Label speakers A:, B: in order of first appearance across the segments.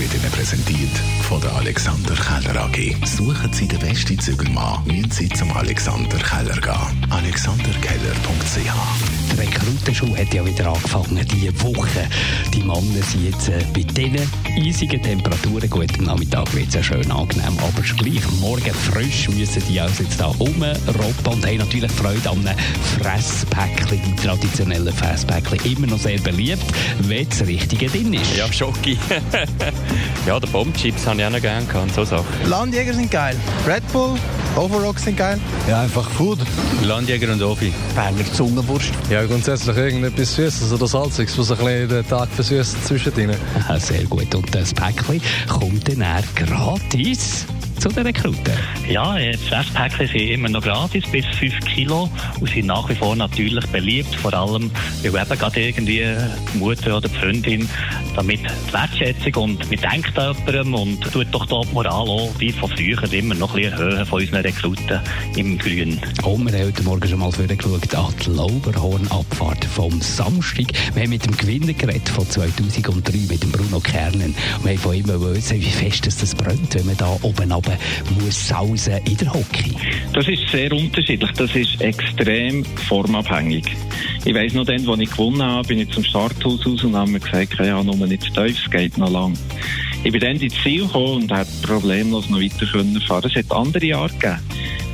A: wird Ihnen präsentiert von der Alexander Keller AG. Suchen Sie den besten Zügelmann, müssen Sie zum Alexander Keller gehen. AlexanderKeller.ch
B: Die Rekrutenschule hat ja wieder angefangen diese Woche. Die Männer sind jetzt äh, bei diesen eisigen Temperaturen, gut, am Nachmittag wird es ja schön angenehm, aber gleich morgen frisch müssen die also jetzt da rumroppen und haben natürlich Freude an einem Fresspäckchen, die traditionellen Fresspäckchen, immer noch sehr beliebt, wenn das Richtige drin ist.
C: Ja, Schoki. ja, der Bombchips habe ich auch noch gerne gehabt, so Sachen.
D: Landjäger sind geil. Red Bull, Overrock sind geil.
E: Ja, einfach Food.
C: Landjäger und Ofi.
B: Berner Zungenwurst.
E: Ja, grundsätzlich irgendetwas Süßes oder Salziges, was ein bisschen den Tag versüßt zwischendrin.
B: Ah, sehr gut. Und das Päckchen kommt dann auch gratis zu den Rekruten.
F: Ja, Fresspäckchen sind immer noch gratis, bis 5 Kilo und sind nach wie vor natürlich beliebt, vor allem, weil eben gerade irgendwie die Mutter oder die Freundin damit die Wertschätzung und man denkt an jemandem und tut doch da die Moral auch wie von früher immer noch ein bisschen erhöhen von unseren Rekruten im Grün.
B: Und wir haben heute Morgen schon mal vorgeschaut an die Lauberhornabfahrt vom Samstag. Wir haben mit dem Gewinner geredet von 2003, mit dem Bruno Kernen. Und wir haben von ihm wissen, wie fest das, das brennt, wenn man da oben runter muss sausen in der Hockey.
G: Das ist sehr unterschiedlich. Das ist extrem formabhängig. Ich weiss noch, dann, als ich gewonnen habe, bin ich zum Starthaus raus und habe mir gesagt, ja, nur nicht zu tief, es geht noch lang. Ich bin dann ins Ziel gekommen und hätte problemlos noch weiter können. Es hat andere Jahre gegeben.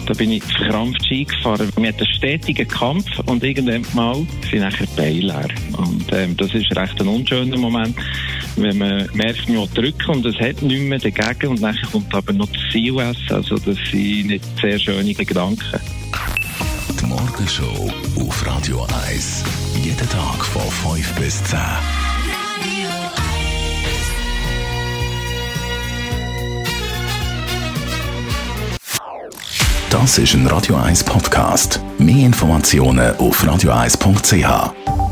G: Da bin ich verkrampft Ski gefahren. Wir hatten einen stetigen Kampf und irgendwann mal sind nachher Beine leer. Und ähm, das ist recht ein unschöner Moment, wenn man merkt, man drücken und es hat nichts mehr dagegen und nachher kommt aber noch das essen. Also das sind nicht sehr schöne Gedanken.
A: Die Morgenshow auf Radio 1. Jeden Tag von 5 bis 10. Das ist ein Radio 1 Podcast. Mehr Informationen auf radio1.ch.